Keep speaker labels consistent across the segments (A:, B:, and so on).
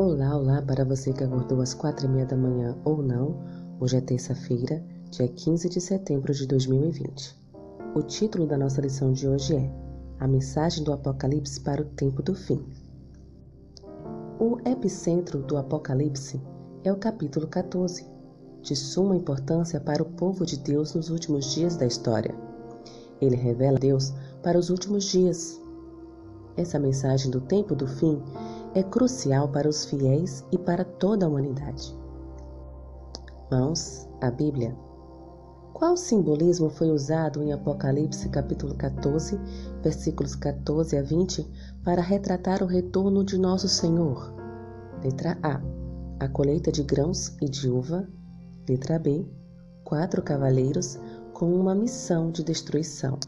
A: Olá, olá para você que acordou às quatro e meia da manhã ou não. Hoje é terça-feira, dia 15 de setembro de 2020. O título da nossa lição de hoje é A Mensagem do Apocalipse para o Tempo do Fim. O epicentro do Apocalipse é o capítulo 14, de suma importância para o povo de Deus nos últimos dias da história. Ele revela Deus para os últimos dias. Essa mensagem do tempo do fim é crucial para os fiéis e para toda a humanidade. Mãos, a Bíblia. Qual simbolismo foi usado em Apocalipse capítulo 14, versículos 14 a 20, para retratar o retorno de nosso Senhor? Letra A. A colheita de grãos e de uva. Letra B. Quatro cavaleiros com uma missão de destruição.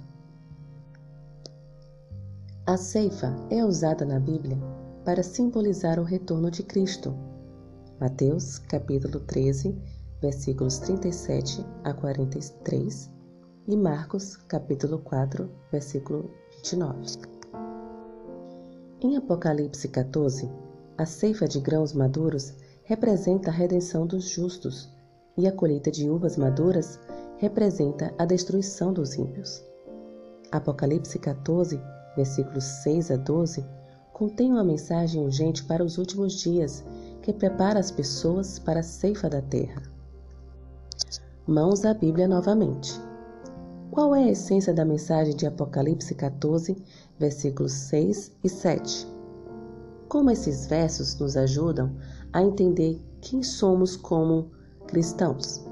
A: A ceifa é usada na Bíblia para simbolizar o retorno de Cristo. Mateus capítulo 13, versículos 37 a 43 e Marcos capítulo 4, versículo 29. Em Apocalipse 14, a ceifa de grãos maduros representa a redenção dos justos e a colheita de uvas maduras representa a destruição dos ímpios. Apocalipse 14, versículos 6 a 12 contém uma mensagem urgente para os últimos dias que prepara as pessoas para a ceifa da terra. Mãos à Bíblia novamente. Qual é a essência da mensagem de Apocalipse 14, versículos 6 e 7? Como esses versos nos ajudam a entender quem somos como cristãos?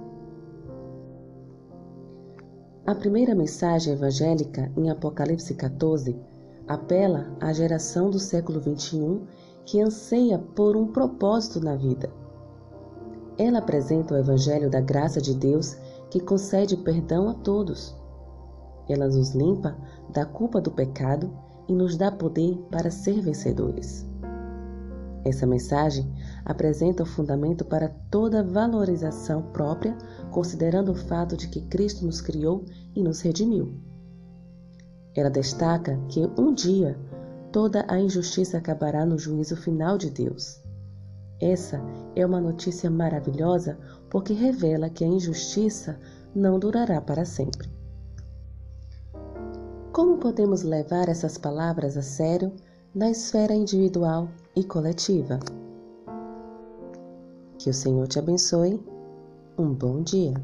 A: A primeira mensagem evangélica em Apocalipse 14 apela à geração do século XXI que anseia por um propósito na vida. Ela apresenta o Evangelho da graça de Deus que concede perdão a todos. Ela nos limpa da culpa do pecado e nos dá poder para ser vencedores. Essa mensagem apresenta o fundamento para toda valorização própria, considerando o fato de que Cristo nos criou e nos redimiu. Ela destaca que um dia toda a injustiça acabará no juízo final de Deus. Essa é uma notícia maravilhosa porque revela que a injustiça não durará para sempre. Como podemos levar essas palavras a sério na esfera individual e coletiva? Que o Senhor te abençoe. Um bom dia.